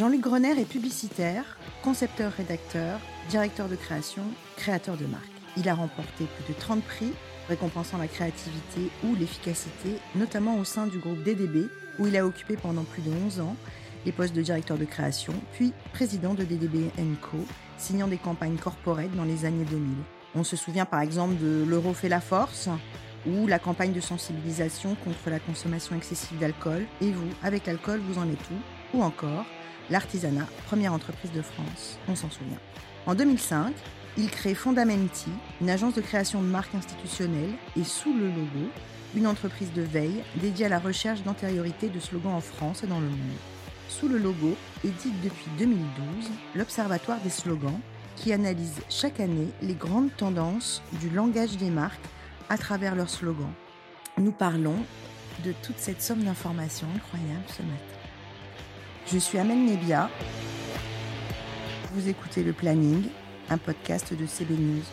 Jean-Luc Grener est publicitaire, concepteur-rédacteur, directeur de création, créateur de marque. Il a remporté plus de 30 prix récompensant la créativité ou l'efficacité, notamment au sein du groupe DDB, où il a occupé pendant plus de 11 ans les postes de directeur de création, puis président de DDB Co, signant des campagnes corporate dans les années 2000. On se souvient par exemple de L'euro fait la force ou la campagne de sensibilisation contre la consommation excessive d'alcool. Et vous, avec l'alcool, vous en êtes où? Ou encore l'artisanat, première entreprise de France. On s'en souvient. En 2005, il crée Fondamenti, une agence de création de marques institutionnelles, et sous le logo, une entreprise de veille dédiée à la recherche d'antériorité de slogans en France et dans le monde. Sous le logo édite depuis 2012 l'Observatoire des slogans, qui analyse chaque année les grandes tendances du langage des marques à travers leurs slogans. Nous parlons de toute cette somme d'informations incroyables ce matin. Je suis Amel Nebia. Vous écoutez Le Planning, un podcast de CB News.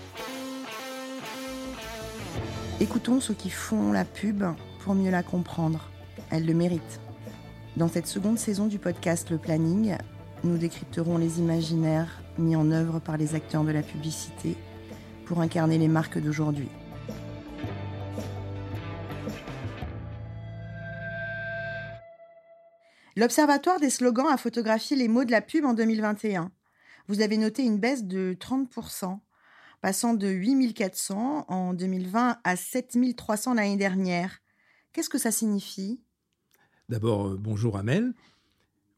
Écoutons ceux qui font la pub pour mieux la comprendre. Elle le mérite. Dans cette seconde saison du podcast Le Planning, nous décrypterons les imaginaires mis en œuvre par les acteurs de la publicité pour incarner les marques d'aujourd'hui. L'Observatoire des slogans a photographié les mots de la pub en 2021. Vous avez noté une baisse de 30%, passant de 8400 en 2020 à 7300 l'année dernière. Qu'est-ce que ça signifie? D'abord, euh, bonjour Amel.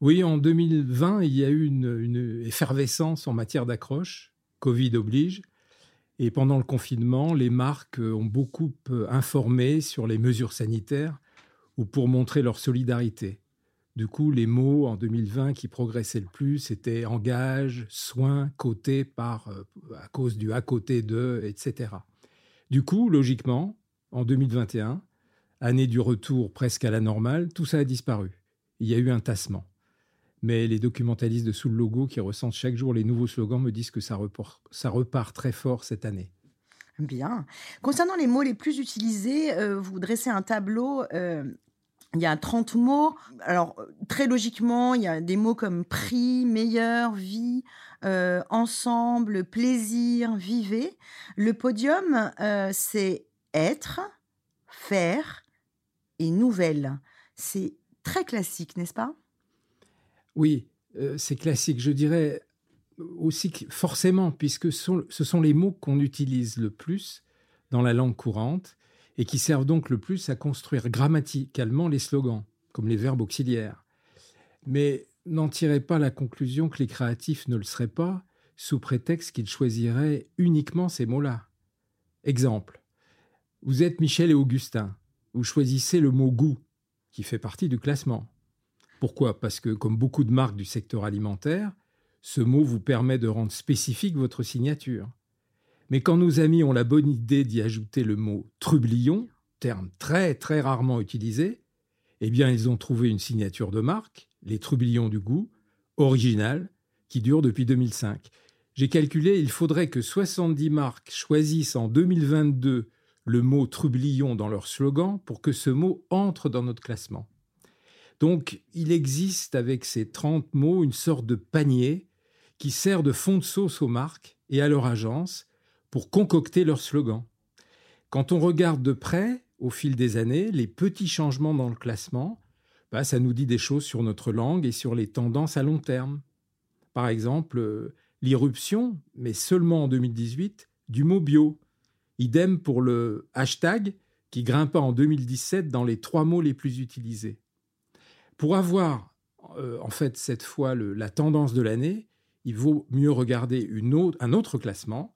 Oui, en 2020, il y a eu une, effervescence en matière d'accroche, Covid oblige. Et pendant le confinement, les marques ont beaucoup euh, informé sur les mesures sanitaires ou pour montrer leur solidarité. Du coup, les mots en 2020 qui progressaient le plus étaient engage, soin, côté par, euh, à cause du à côté de, etc. Du coup, logiquement, en 2021, année du retour presque à la normale, tout ça a disparu. Il y a eu un tassement. Mais les documentalistes de Sous le Logo qui ressentent chaque jour les nouveaux slogans me disent que ça, repart, très fort cette année. Bien. Concernant les mots les plus utilisés, euh, vous dressez un tableau euh, il y a 30 mots. Alors, très logiquement, il y a des mots comme prix, meilleur, vie, euh, ensemble, plaisir, vivez. Le podium, euh, c'est être, faire et nouvelle. C'est très classique, n'est-ce pas? Oui, euh, c'est classique. Je dirais aussi forcément, puisque ce sont les mots qu'on utilise le plus dans la langue courante et qui servent donc le plus à construire grammaticalement les slogans, comme les verbes auxiliaires. Mais n'en tirez pas la conclusion que les créatifs ne le seraient pas, sous prétexte qu'ils choisiraient uniquement ces mots-là. Exemple. Vous êtes Michel et Augustin. Vous choisissez le mot goût, qui fait partie du classement. Pourquoi? Parce que, comme beaucoup de marques du secteur alimentaire, ce mot vous permet de rendre spécifique votre signature. Mais quand nos amis ont la bonne idée d'y ajouter le mot trublion, terme très très rarement utilisé, eh bien ils ont trouvé une signature de marque, les trublions du goût, originale, qui dure depuis 2005. J'ai calculé, il faudrait que 70 marques choisissent en 2022 le mot trublion dans leur slogan pour que ce mot entre dans notre classement. Donc, il existe avec ces 30 mots une sorte de panier qui sert de fond de sauce aux marques et à leur agence pour concocter leur slogan. Quand on regarde de près, au fil des années, les petits changements dans le classement, bah, ça nous dit des choses sur notre langue et sur les tendances à long terme. Par exemple, euh, l'irruption, mais seulement en 2018, du mot bio. Idem pour le hashtag qui grimpa en 2017 dans les trois mots les plus utilisés. Pour avoir euh, en fait cette fois la tendance de l'année, il vaut mieux regarder un autre classement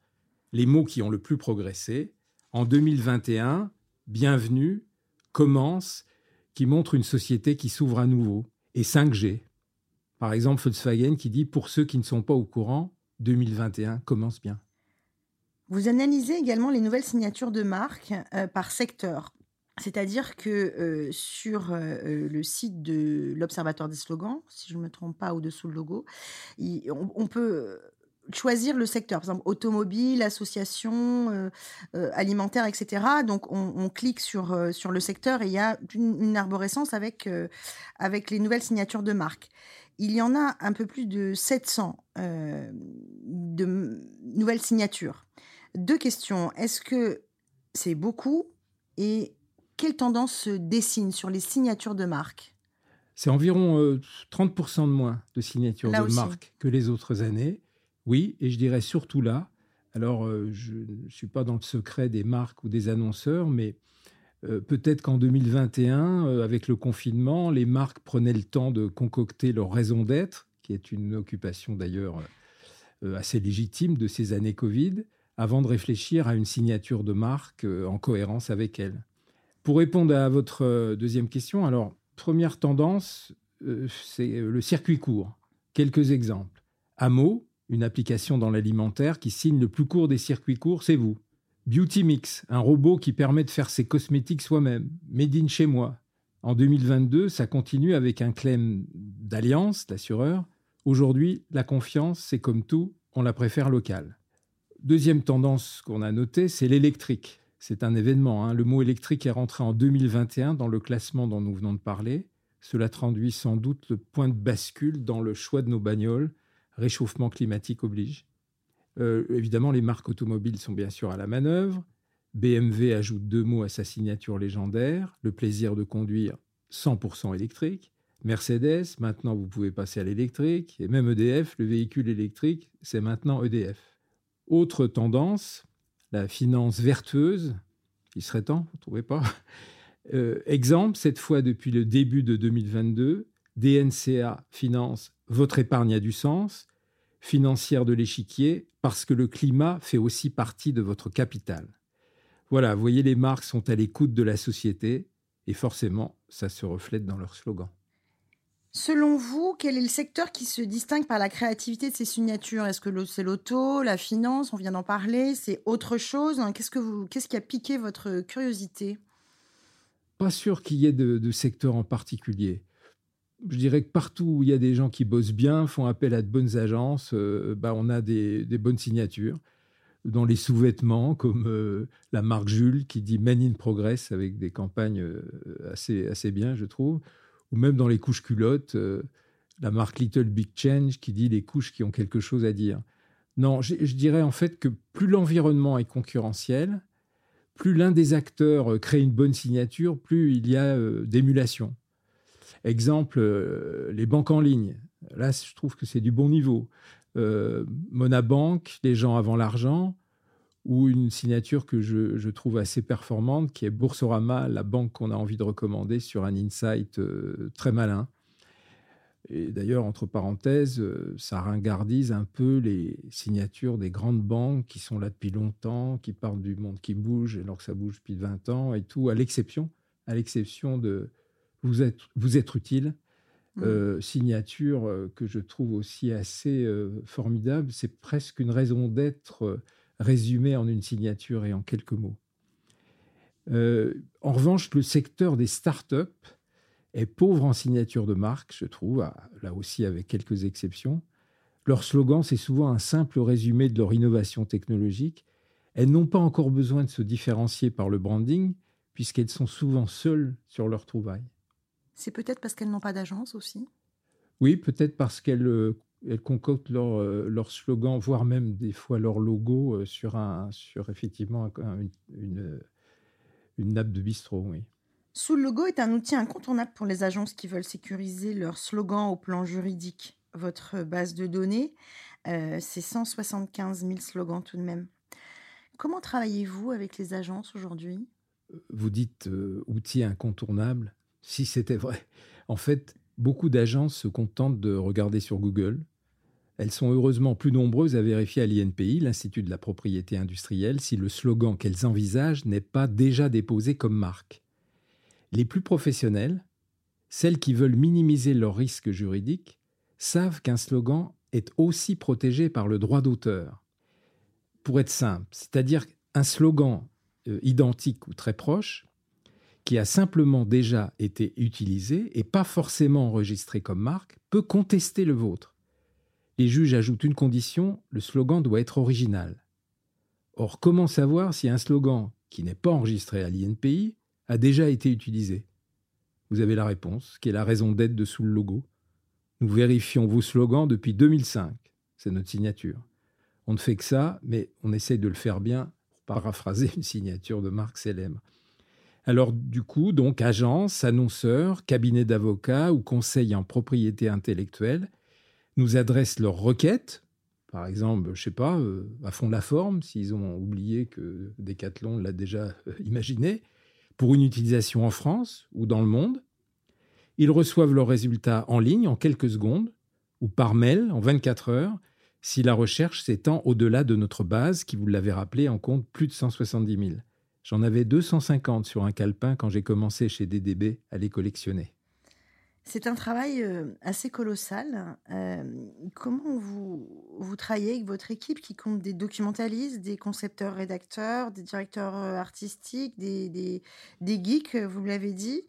les mots qui ont le plus progressé. En 2021, Bienvenue, Commence, qui montre une société qui s'ouvre à nouveau, et 5G. Par exemple, Volkswagen qui dit Pour ceux qui ne sont pas au courant, 2021 commence bien. Vous analysez également les nouvelles signatures de marque euh, par secteur. C'est-à-dire que euh, sur euh, le site de l'Observatoire des slogans, si je ne me trompe pas, au-dessous le logo, on, peut choisir le secteur, par exemple automobile, association, euh, euh, alimentaire, etc. Donc on, clique sur, euh, sur le secteur et il y a une, arborescence avec, avec les nouvelles signatures de marque. Il y en a un peu plus de 700 de nouvelles signatures. Deux questions. Est-ce que c'est beaucoup et quelle tendance se dessine sur les signatures de marque? C'est environ 30% de moins de signatures de marque que les autres années. Oui, et je dirais surtout là, alors euh, je ne suis pas dans le secret des marques ou des annonceurs, mais euh, peut-être qu'en 2021, euh, avec le confinement, les marques prenaient le temps de concocter leur raison d'être, qui est une occupation d'ailleurs assez légitime de ces années Covid, avant de réfléchir à une signature de marque en cohérence avec elle. Pour répondre à votre deuxième question, alors, première tendance, c'est le circuit court. Quelques exemples. Amo, une application dans l'alimentaire qui signe le plus court des circuits courts, c'est vous. Beauty Mix, un robot qui permet de faire ses cosmétiques soi-même. Made in chez moi. En 2022, ça continue avec un claim d'Alliance, l'assureur. Aujourd'hui, la confiance, c'est comme tout, on la préfère locale. Deuxième tendance qu'on a notée, c'est l'électrique. C'est un événement. Hein. Le mot électrique est rentré en 2021 dans le classement dont nous venons de parler. Cela traduit sans doute le point de bascule dans le choix de nos bagnoles réchauffement climatique oblige. Euh, évidemment, les marques automobiles sont bien sûr à la manœuvre. BMW ajoute deux mots à sa signature légendaire, le plaisir de conduire 100% électrique. Mercedes, maintenant vous pouvez passer à l'électrique. Et même EDF, le véhicule électrique, c'est maintenant EDF. Autre tendance, la finance vertueuse. Il serait temps, vous ne trouvez pas? Euh, Exemple, cette fois depuis le début de 2022, DNCA finance votre épargne a du sens, financière de l'échiquier, parce que le climat fait aussi partie de votre capital. Voilà, vous voyez, les marques sont à l'écoute de la société et forcément, ça se reflète dans leur slogan. Selon vous, quel est le secteur qui se distingue par la créativité de ces signatures? Est-ce que c'est l'auto, la finance, on vient d'en parler, c'est autre chose. Qu'est-ce, que vous, qu'est-ce qui a piqué votre curiosité? Pas sûr qu'il y ait de secteur en particulier je dirais que partout où il y a des gens qui bossent bien, font appel à de bonnes agences, euh, bah, on a des, bonnes signatures. Dans les sous-vêtements, comme euh, la marque Jules qui dit Men in Progress avec des campagnes euh, assez, assez bien, je trouve. Ou même dans les couches culottes, la marque Little Big Change qui dit les couches qui ont quelque chose à dire. Non, je dirais en fait que plus l'environnement est concurrentiel, plus l'un des acteurs crée une bonne signature, plus il y a d'émulation. Exemple, euh, les banques en ligne. Là, je trouve que c'est du bon niveau. Euh, Monabank, les gens avant l'argent, ou une signature que je, trouve assez performante, qui est Boursorama, la banque qu'on a envie de recommander sur un insight euh, très malin. Et d'ailleurs, entre parenthèses, ça ringardise un peu les signatures des grandes banques qui sont là depuis longtemps, qui parlent du monde qui bouge, alors que ça bouge depuis 20 ans et tout, à l'exception, à l'exception de, vous êtes, vous êtes utile. Mmh. Euh, signature euh, que je trouve aussi assez euh, formidable. C'est presque une raison d'être résumée en une signature et en quelques mots. en revanche, le secteur des startups est pauvre en signature de marque, je trouve, ah, là aussi avec quelques exceptions. Leur slogan, c'est souvent un simple résumé de leur innovation technologique. Elles n'ont pas encore besoin de se différencier par le branding, puisqu'elles sont souvent seules sur leur trouvaille. C'est peut-être parce qu'elles n'ont pas d'agence aussi? Oui, peut-être parce qu'elles euh, concoctent leur, euh, leur, slogan, voire même des fois leur logo euh, sur, un, sur effectivement une, une, nappe de bistrot, oui. Sous le logo est un outil incontournable pour les agences qui veulent sécuriser leur slogan au plan juridique. Votre base de données, c'est 175 000 slogans tout de même. Comment travaillez-vous avec les agences aujourd'hui? Vous dites outil incontournable si c'était vrai. En fait, beaucoup d'agences se contentent de regarder sur Google. Elles sont heureusement plus nombreuses à vérifier à l'INPI, l'Institut de la propriété industrielle, si le slogan qu'elles envisagent n'est pas déjà déposé comme marque. Les plus professionnelles, celles qui veulent minimiser leurs risques juridiques, savent qu'un slogan est aussi protégé par le droit d'auteur. Pour être simple, c'est-à-dire un slogan euh, identique ou très proche qui a simplement déjà été utilisé et pas forcément enregistré comme marque, peut contester le vôtre. les juges ajoutent une condition, le slogan doit être original. Or, comment savoir si un slogan qui n'est pas enregistré à l'INPI a déjà été utilisé? Vous avez la réponse, qui est la raison d'être de sous le logo. Nous vérifions vos slogans depuis 2005. C'est notre signature. On ne fait que ça, mais on essaye de le faire bien, pour paraphraser une signature de Marc célèbre. Alors du coup, donc agence, annonceurs, cabinet d'avocats ou conseils en propriété intellectuelle nous adressent leurs requêtes, par exemple, je sais pas, euh, à fond la forme, s'ils ont oublié que Decathlon l'a déjà euh, imaginé, pour une utilisation en France ou dans le monde. Ils reçoivent leurs résultats en ligne en quelques secondes ou par mail en 24 heures si la recherche s'étend au-delà de notre base qui, vous l'avez rappelé, en compte plus de 170 000. J'en avais 250 sur un calepin quand j'ai commencé chez DDB à les collectionner. C'est un travail euh, assez colossal. Euh, comment vous, vous travaillez avec votre équipe qui compte des documentalistes, des concepteurs rédacteurs, des directeurs euh, artistiques, des, geeks, vous l'avez dit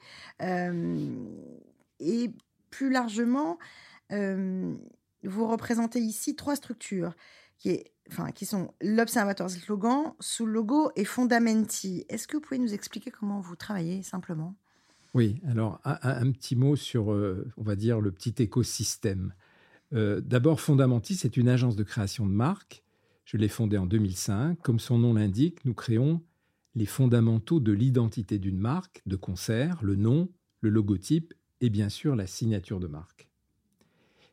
Et plus largement, vous représentez ici trois structures enfin, qui sont l'Observatoire Slogan, sous le logo et Fondamenti. Est-ce que vous pouvez nous expliquer comment vous travaillez simplement? Oui, alors un, petit mot sur, euh, on va dire, le petit écosystème. Euh, d'abord, Fondamenti, c'est une agence de création de marques. Je l'ai fondée en 2005. Comme son nom l'indique, nous créons les fondamentaux de l'identité d'une marque, de concert, le nom, le logotype et bien sûr la signature de marque.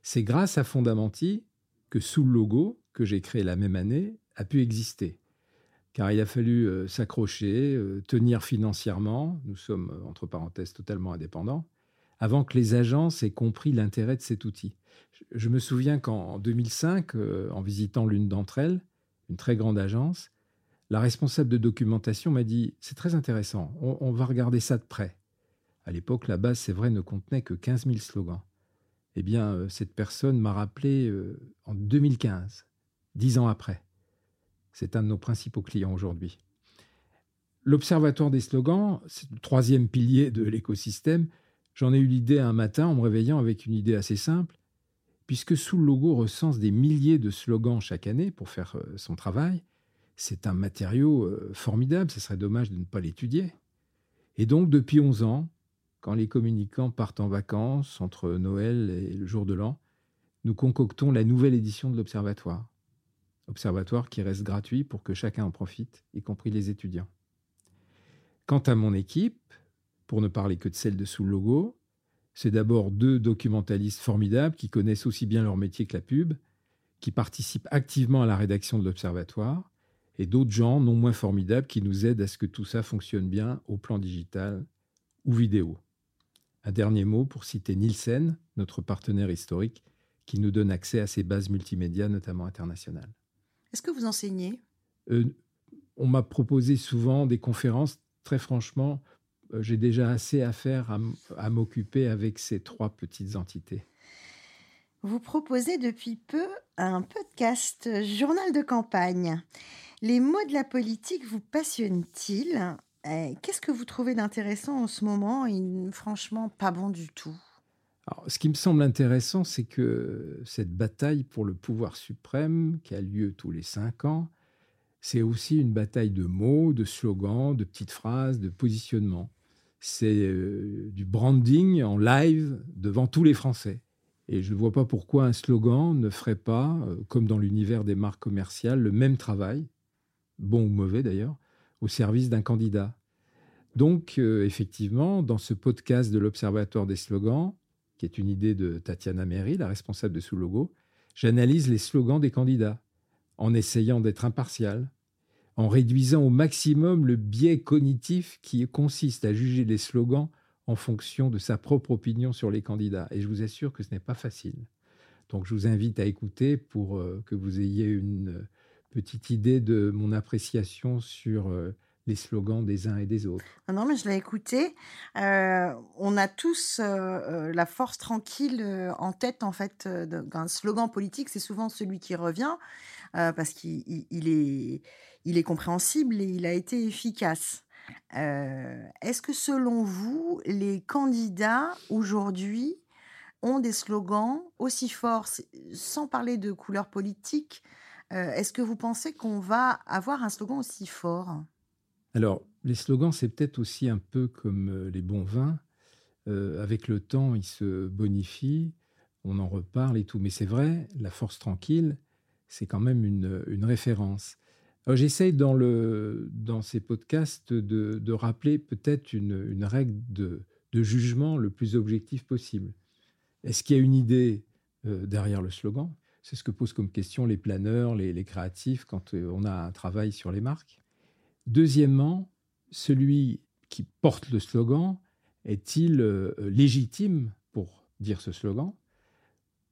C'est grâce à Fondamenti que sous logo, que j'ai créé la même année a pu exister. Car il a fallu euh, s'accrocher, euh, tenir financièrement, nous sommes euh, entre parenthèses totalement indépendants, avant que les agences aient compris l'intérêt de cet outil. Je, me souviens qu'en 2005, en visitant l'une d'entre elles, une très grande agence, la responsable de documentation m'a dit C'est très intéressant, on, on, va regarder ça de près. À l'époque, la base, c'est vrai, ne contenait que 15 000 slogans. Eh bien, cette personne m'a rappelé en 2015 dix ans après. C'est un de nos principaux clients aujourd'hui. L'Observatoire des slogans, c'est le troisième pilier de l'écosystème. J'en ai eu l'idée un matin en me réveillant avec une idée assez simple. Puisque sous le logo recense des milliers de slogans chaque année pour faire euh, son travail, c'est un matériau euh, formidable, ce serait dommage de ne pas l'étudier. Et donc, depuis 11 ans, quand les communicants partent en vacances entre Noël et le jour de l'an, nous concoctons la nouvelle édition de l'Observatoire observatoire qui reste gratuit pour que chacun en profite, y compris les étudiants. Quant à mon équipe, pour ne parler que de celle de sous le logo, c'est d'abord deux documentalistes formidables qui connaissent aussi bien leur métier que la pub, qui participent activement à la rédaction de l'observatoire, et d'autres gens non moins formidables qui nous aident à ce que tout ça fonctionne bien au plan digital ou vidéo. Un dernier mot pour citer Nielsen, notre partenaire historique, qui nous donne accès à ces bases multimédia, notamment internationales. Est-ce que vous enseignez? Euh, On m'a proposé souvent des conférences. Très franchement, euh, j'ai déjà assez à faire à, m'occuper avec ces trois petites entités. Vous proposez depuis peu un podcast journal de campagne. Les mots de la politique vous passionnent-ils? Qu'est-ce que vous trouvez d'intéressant en ce moment? Et franchement pas bon du tout ce qui me semble intéressant, c'est que cette bataille pour le pouvoir suprême, qui a lieu tous les cinq ans, c'est aussi une bataille de mots, de slogans, de petites phrases, de positionnement. C'est euh, du branding en live devant tous les Français. Et je ne vois pas pourquoi un slogan ne ferait pas, euh, comme dans l'univers des marques commerciales, le même travail, bon ou mauvais d'ailleurs, au service d'un candidat. Donc, euh, effectivement, dans ce podcast de l'Observatoire des slogans, qui est une idée de Tatiana Mery, la responsable de Sous Logo, j'analyse les slogans des candidats en essayant d'être impartial, en réduisant au maximum le biais cognitif qui consiste à juger les slogans en fonction de sa propre opinion sur les candidats. Et je vous assure que ce n'est pas facile. Donc je vous invite à écouter pour euh, que vous ayez une petite idée de mon appréciation sur euh, les slogans des uns et des autres. Ah non, mais je l'ai écouté. Euh, on a tous euh, euh, la force tranquille en tête, en fait, d'un slogan politique. C'est souvent celui qui revient parce qu'il est, compréhensible et il a été efficace. Est-ce que selon vous, les candidats aujourd'hui ont des slogans aussi forts, sans parler de couleur politique. Est-ce que vous pensez qu'on va avoir un slogan aussi fort? Alors, les slogans, c'est peut-être aussi un peu comme les bons vins. avec le temps, ils se bonifient, on en reparle et tout. Mais c'est vrai, la force tranquille, c'est quand même une, référence. J'essaye dans, dans ces podcasts de, rappeler peut-être une, règle de, jugement le plus objectif possible. Est-ce qu'il y a une idée euh, derrière le slogan? C'est ce que posent comme question les planeurs, les, créatifs quand euh, on a un travail sur les marques. Deuxièmement, celui qui porte le slogan est-il euh, légitime pour dire ce slogan?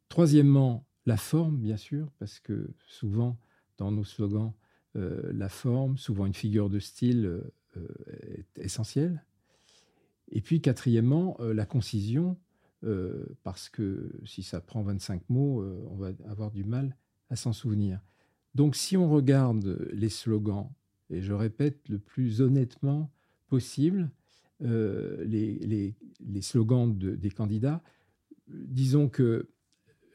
Troisièmement, la forme, bien sûr, parce que souvent, dans nos slogans, euh, la forme, souvent une figure de style euh, est essentielle. Et puis, quatrièmement, la concision, parce que si ça prend 25 mots, on va avoir du mal à s'en souvenir. Donc, si on regarde les slogans, et je répète le plus honnêtement possible, les, slogans des candidats, disons que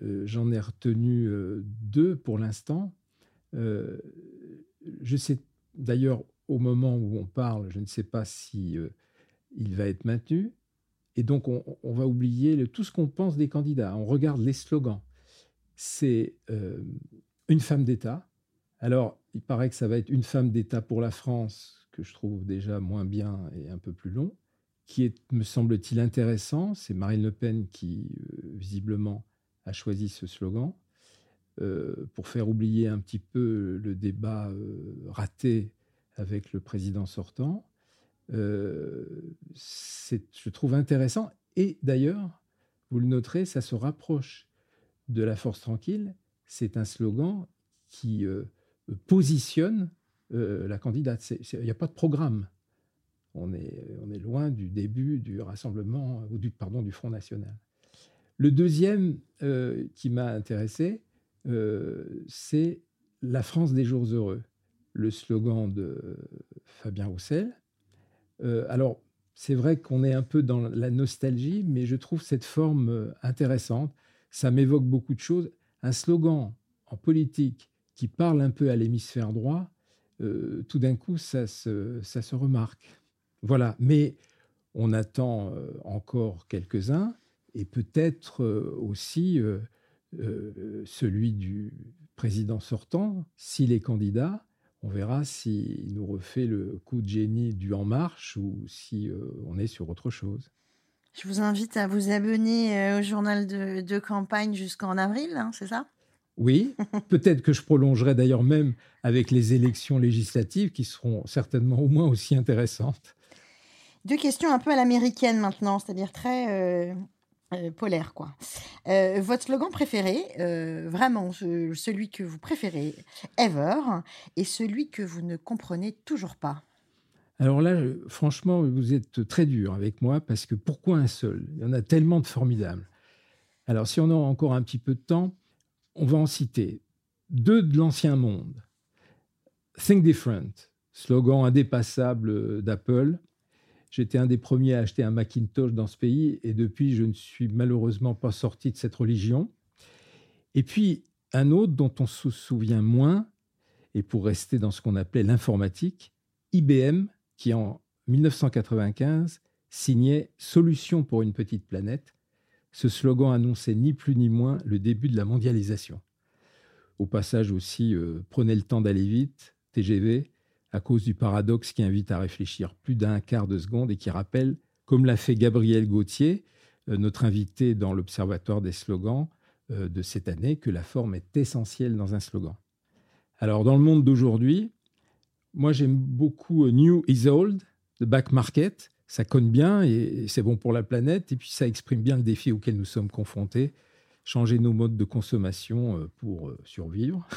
euh, j'en ai retenu euh, deux pour l'instant. Euh, je sais d'ailleurs au moment où on parle, je ne sais pas si il va être maintenu. Et donc, on, va oublier tout ce qu'on pense des candidats. On regarde les slogans. C'est une femme d'État. Alors, il paraît que ça va être une femme d'État pour la France, que je trouve déjà moins bien et un peu plus long, qui est, me semble-t-il, intéressant. C'est Marine Le Pen qui, visiblement, a choisi ce slogan euh, pour faire oublier un petit peu le débat euh, raté avec le président sortant. Euh, je trouve intéressant. Et d'ailleurs, vous le noterez, ça se rapproche de la force tranquille. C'est un slogan qui positionne la candidate. Il n'y a pas de programme. On est, on est loin du début du rassemblement, ou du, pardon, du Front National. Le deuxième euh, qui m'a intéressé, euh, c'est La France des jours heureux, le slogan de Fabien Roussel. Euh, alors, c'est vrai qu'on est un peu dans la nostalgie, mais je trouve cette forme intéressante. Ça m'évoque beaucoup de choses. Un slogan en politique qui parle un peu à l'hémisphère droit, tout d'un coup, ça se, ça se remarque. Voilà, mais on attend encore quelques-uns et peut-être euh, aussi euh, euh, celui du président sortant, s'il est candidat. On verra s'il nous refait le coup de génie du En Marche ou si on est sur autre chose. Je vous invite à vous abonner au journal de, campagne jusqu'en avril, hein, c'est ça? Oui, peut-être que je prolongerai d'ailleurs même avec les élections législatives qui seront certainement au moins aussi intéressantes. Deux questions un peu à l'américaine maintenant, c'est-à-dire très euh, polaire, quoi. Euh, votre slogan préféré, euh, vraiment celui que vous préférez ever, et celui que vous ne comprenez toujours pas. Alors là, franchement, vous êtes très dur avec moi parce que pourquoi un seul? Il y en a tellement de formidables. Alors, si on a encore un petit peu de temps, on va en citer deux de l'ancien monde. Think Different, slogan indépassable d'Apple, J'étais un des premiers à acheter un Macintosh dans ce pays et depuis, je ne suis malheureusement pas sorti de cette religion. Et puis, un autre dont on se souvient moins, et pour rester dans ce qu'on appelait l'informatique, IBM, qui en 1995 signait Solution pour une petite planète. Ce slogan annonçait ni plus ni moins le début de la mondialisation. Au passage aussi, euh, prenez le temps d'aller vite, TGV, à cause du paradoxe qui invite à réfléchir plus d'un quart de seconde et qui rappelle, comme l'a fait Gabriel Gauthier, euh, notre invité dans l'Observatoire des slogans euh, de cette année, que la forme est essentielle dans un slogan. Alors, dans le monde d'aujourd'hui, moi j'aime beaucoup New is Old, The Back Market. Ça conne bien et c'est bon pour la planète. Et puis ça exprime bien le défi auquel nous sommes confrontés. Changer nos modes de consommation pour survivre.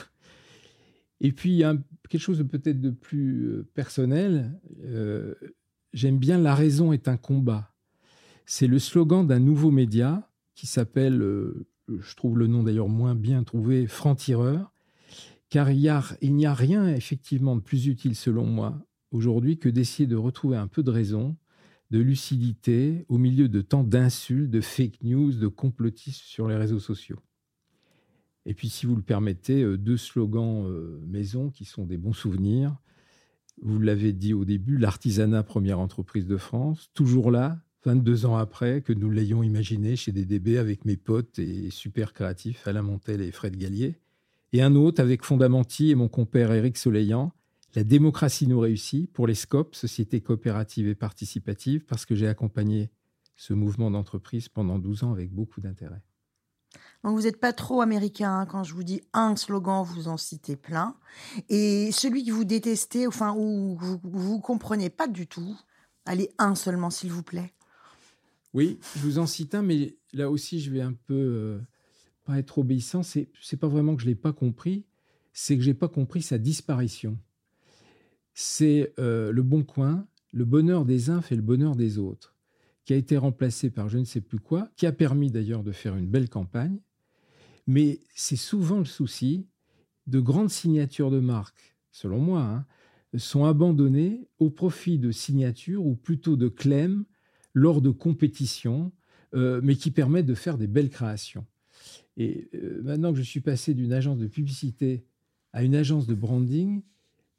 Et puis, il y a quelque chose peut-être de plus euh, personnel. Euh, j'aime bien La raison est un combat. C'est le slogan d'un nouveau média qui s'appelle, euh, je trouve le nom d'ailleurs moins bien trouvé, Franc-Tireur, car il n'y a rien effectivement de plus utile selon moi aujourd'hui que d'essayer de retrouver un peu de raison de lucidité au milieu de tant d'insultes, de fake news, de complotistes sur les réseaux sociaux. Et puis, si vous le permettez, euh, deux slogans euh, maison qui sont des bons souvenirs. Vous l'avez dit au début, l'artisanat première entreprise de France, toujours là, 22 ans après que nous l'ayons imaginé chez DDB avec mes potes et super créatifs Alain Montel et Fred Gallier. Et un autre avec Fondamenti et mon compère Éric Soleillant, la démocratie nous réussit pour les SCOP, Sociétés coopératives et participatives, parce que j'ai accompagné ce mouvement d'entreprise pendant 12 ans avec beaucoup d'intérêt. Donc vous n'êtes pas trop américain hein, quand je vous dis un slogan, vous en citez plein. Et celui que vous détestez, enfin, ou vous ne comprenez pas du tout, allez un seulement, s'il vous plaît. Oui, je vous en cite un, mais là aussi, je vais un peu euh, pas être obéissant. C'est n'est pas vraiment que je l'ai pas compris, c'est que j'ai pas compris sa disparition. C'est euh, le bon coin, le bonheur des uns fait le bonheur des autres, qui a été remplacé par je ne sais plus quoi, qui a permis d'ailleurs de faire une belle campagne. Mais c'est souvent le souci de grandes signatures de marques, selon moi, hein, sont abandonnées au profit de signatures ou plutôt de clèmes lors de compétitions, euh, mais qui permettent de faire des belles créations. Et euh, maintenant que je suis passé d'une agence de publicité à une agence de branding,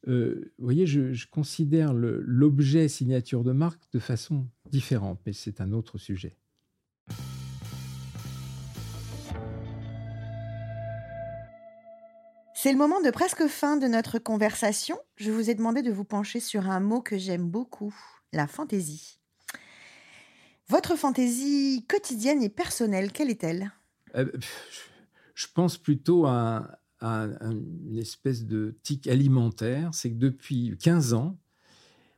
euh, vous voyez, je, je considère l'objet signature de marque de façon différente, mais c'est un autre sujet. C'est le moment de presque fin de notre conversation. Je vous ai demandé de vous pencher sur un mot que j'aime beaucoup, la fantaisie. Votre fantaisie quotidienne et personnelle, quelle est-elle? Euh, Je pense plutôt à, une espèce de tic alimentaire. C'est que depuis 15 ans,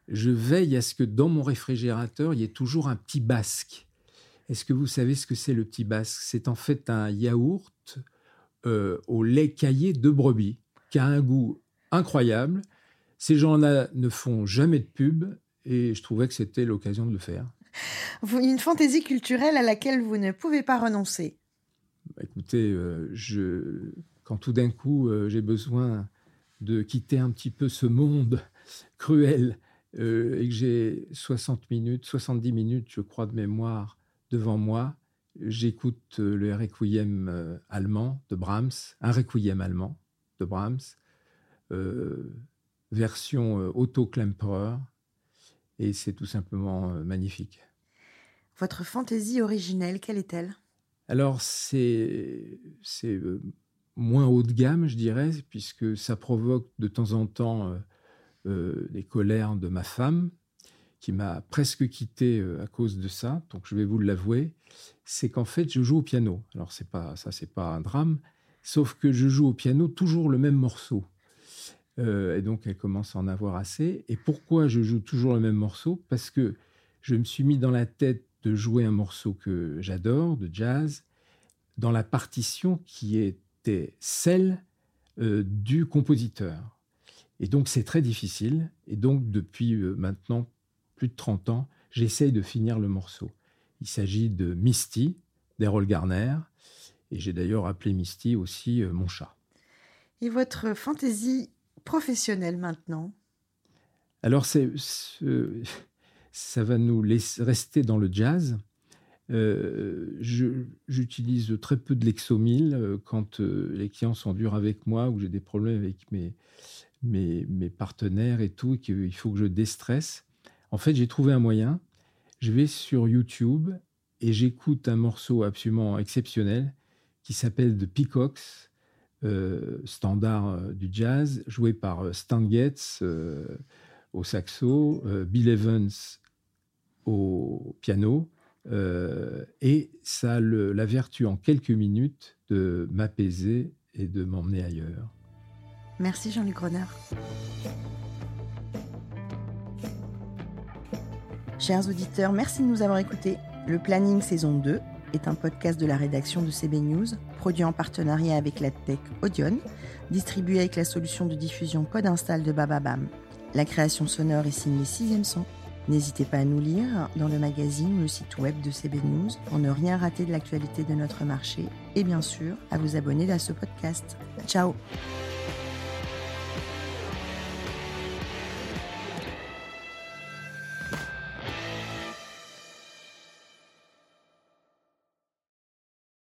je veille à ce que dans mon réfrigérateur, il y ait toujours un petit basque. Est-ce que vous savez ce que c'est le petit basque? C'est en fait un yaourt euh, au lait caillé de brebis qui a un goût incroyable. Ces gens-là ne font jamais de pub et je trouvais que c'était l'occasion de le faire. Une fantaisie culturelle à laquelle vous ne pouvez pas renoncer? Bah, écoutez, euh, je, quand tout d'un coup euh, j'ai besoin de quitter un petit peu ce monde cruel euh, et que j'ai 60 minutes, 70 minutes, je crois, de mémoire devant moi, j'écoute le requiem allemand de Brahms, un requiem allemand de Brahms, version Otto Klemperer, et c'est tout simplement magnifique. Votre fantaisie originelle, quelle est-elle? Alors, c'est euh, moins haut de gamme, je dirais, puisque ça provoque de temps en temps euh, euh, des colères de ma femme, qui m'a presque quitté à cause de ça. Donc, je vais vous l'avouer. C'est qu'en fait, je joue au piano. Alors, c'est pas ça, c'est pas un drame. Sauf que je joue au piano toujours le même morceau. et donc, elle commence à en avoir assez. Et pourquoi je joue toujours le même morceau? Parce que je me suis mis dans la tête de jouer un morceau que j'adore, de jazz, dans la partition qui celle euh, du compositeur. Et donc c'est très difficile. Et donc depuis euh, maintenant plus de 30 ans, j'essaye de finir le morceau. Il s'agit de Misty d'Errol Garner. Et j'ai d'ailleurs appelé Misty aussi euh, mon chat. Et votre fantaisie professionnelle maintenant? Alors c'est ça va nous laisser rester dans le jazz. Euh, j'utilise très peu de l'exomil euh, quand euh, les clients sont durs avec moi ou j'ai des problèmes avec mes, mes, partenaires et tout, et qu'il faut que je déstresse. En fait, j'ai trouvé un moyen. Je vais sur YouTube et j'écoute un morceau absolument exceptionnel qui s'appelle The Peacocks, standard du jazz, joué par Stan Getz au saxo, Bill Evans au piano. Euh, et ça a la vertu en quelques minutes de m'apaiser et de m'emmener ailleurs. Merci Jean-Luc Renard. Chers auditeurs, merci de nous avoir écoutés. Le Planning saison 2 est un podcast de la rédaction de CB News, produit en partenariat avec la tech Audion, distribué avec la solution de diffusion Podinstall de Bababam. La création sonore est signée Sixième Son. N'hésitez pas à nous lire dans le magazine ou le site web de CB News pour ne rien rater de l'actualité de notre marché et bien sûr à vous abonner à ce podcast. Ciao